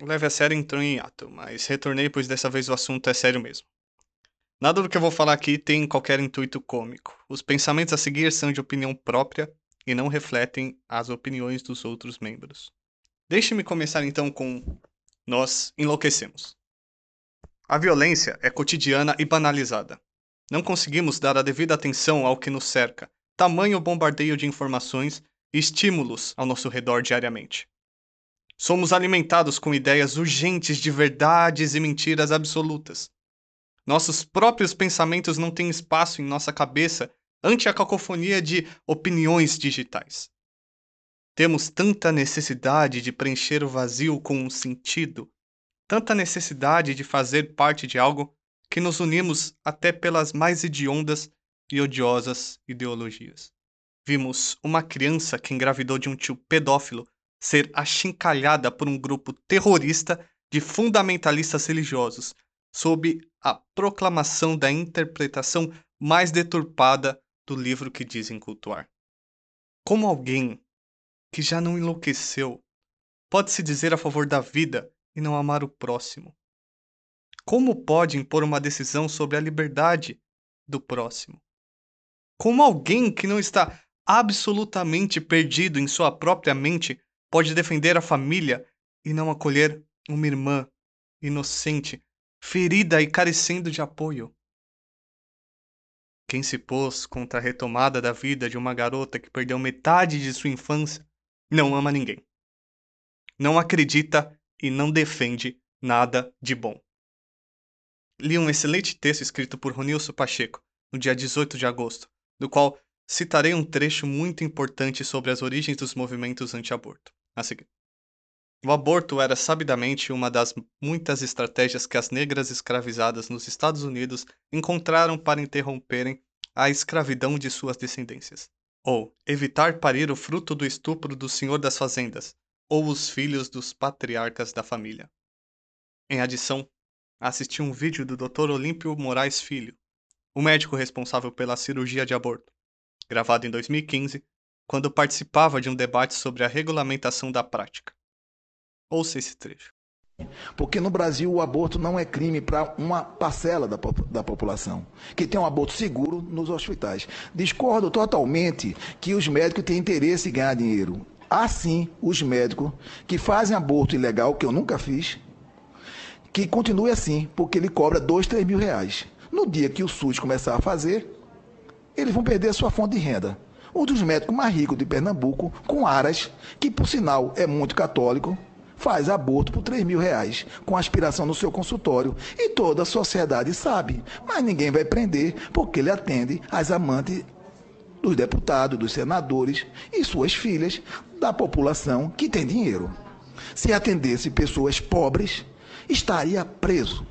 Leve a sério entrou em ato, mas retornei pois dessa vez o assunto é sério mesmo. Nada do que eu vou falar aqui tem qualquer intuito cômico. Os pensamentos a seguir são de opinião própria e não refletem as opiniões dos outros membros. Deixe-me começar então com nós enlouquecemos. A violência é cotidiana e banalizada. Não conseguimos dar a devida atenção ao que nos cerca, tamanho bombardeio de informações e estímulos ao nosso redor diariamente. Somos alimentados com ideias urgentes de verdades e mentiras absolutas. Nossos próprios pensamentos não têm espaço em nossa cabeça ante a cacofonia de opiniões digitais. Temos tanta necessidade de preencher o vazio com um sentido, tanta necessidade de fazer parte de algo, que nos unimos até pelas mais hediondas e odiosas ideologias. Vimos uma criança que engravidou de um tio pedófilo ser achincalhada por um grupo terrorista de fundamentalistas religiosos, sob a proclamação da interpretação mais deturpada do livro que dizem cultuar. Como alguém que já não enlouqueceu pode se dizer a favor da vida e não amar o próximo? Como pode impor uma decisão sobre a liberdade do próximo? Como alguém que não está absolutamente perdido em sua própria mente pode defender a família e não acolher uma irmã inocente, ferida e carecendo de apoio? Quem se pôs contra a retomada da vida de uma garota que perdeu metade de sua infância não ama ninguém. Não acredita e não defende nada de bom. Li um excelente texto escrito por Ronilson Pacheco, no dia 18 de agosto, do qual citarei um trecho muito importante sobre as origens dos movimentos anti-aborto. A seguir. O aborto era sabidamente uma das muitas estratégias que as negras escravizadas nos Estados Unidos encontraram para interromperem a escravidão de suas descendências ou evitar parir o fruto do estupro do senhor das fazendas, ou os filhos dos patriarcas da família. Em adição, assisti um vídeo do Dr. Olímpio Moraes Filho, o médico responsável pela cirurgia de aborto, gravado em 2015, quando participava de um debate sobre a regulamentação da prática. Ouça esse trecho. Porque no Brasil o aborto não é crime para uma parcela da, da população, que tem um aborto seguro nos hospitais. Discordo totalmente que os médicos têm interesse em ganhar dinheiro. Há sim os médicos que fazem aborto ilegal, que eu nunca fiz, que continue assim, porque ele cobra dois, três mil reais. No dia que o SUS começar a fazer, eles vão perder a sua fonte de renda. Um dos médicos mais ricos de Pernambuco, com Aras, que por sinal é muito católico, faz aborto por 3 mil reais, com aspiração no seu consultório. E toda a sociedade sabe, mas ninguém vai prender, porque ele atende as amantes dos deputados, dos senadores e suas filhas da população que tem dinheiro. Se atendesse pessoas pobres, estaria preso.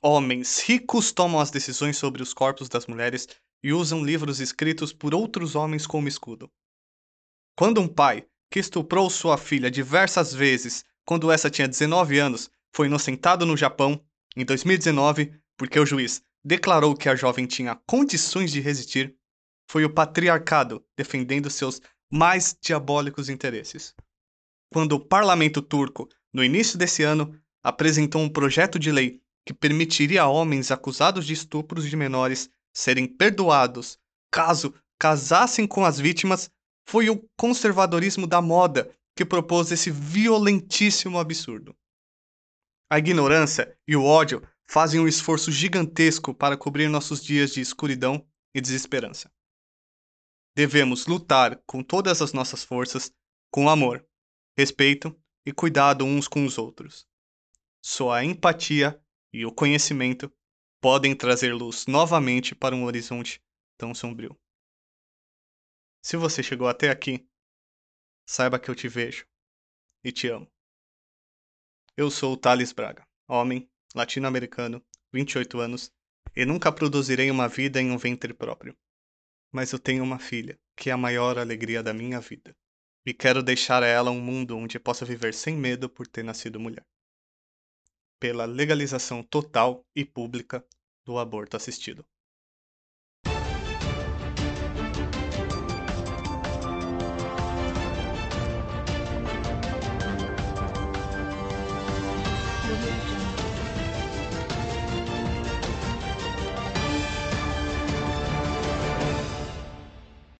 Homens ricos tomam as decisões sobre os corpos das mulheres e usam livros escritos por outros homens como escudo. Quando um pai que estuprou sua filha diversas vezes quando essa tinha 19 anos, foi inocentado no Japão em 2019 porque o juiz declarou que a jovem tinha condições de resistir, foi o patriarcado defendendo seus mais diabólicos interesses. Quando o parlamento turco, no início desse ano, apresentou um projeto de lei que permitiria a homens acusados de estupros de menores serem perdoados caso casassem com as vítimas foi o conservadorismo da moda que propôs esse violentíssimo absurdo. A ignorância e o ódio fazem um esforço gigantesco para cobrir nossos dias de escuridão e desesperança. Devemos lutar com todas as nossas forças, com amor, respeito e cuidado uns com os outros. Só a empatia e o conhecimento podem trazer luz novamente para um horizonte tão sombrio. Se você chegou até aqui, saiba que eu te vejo e te amo. Eu sou o Thales Braga, homem, latino-americano, 28 anos, e nunca produzirei uma vida em um ventre próprio. Mas eu tenho uma filha, que é a maior alegria da minha vida, e quero deixar a ela um mundo onde possa viver sem medo por ter nascido mulher. Pela legalização total e pública do aborto assistido.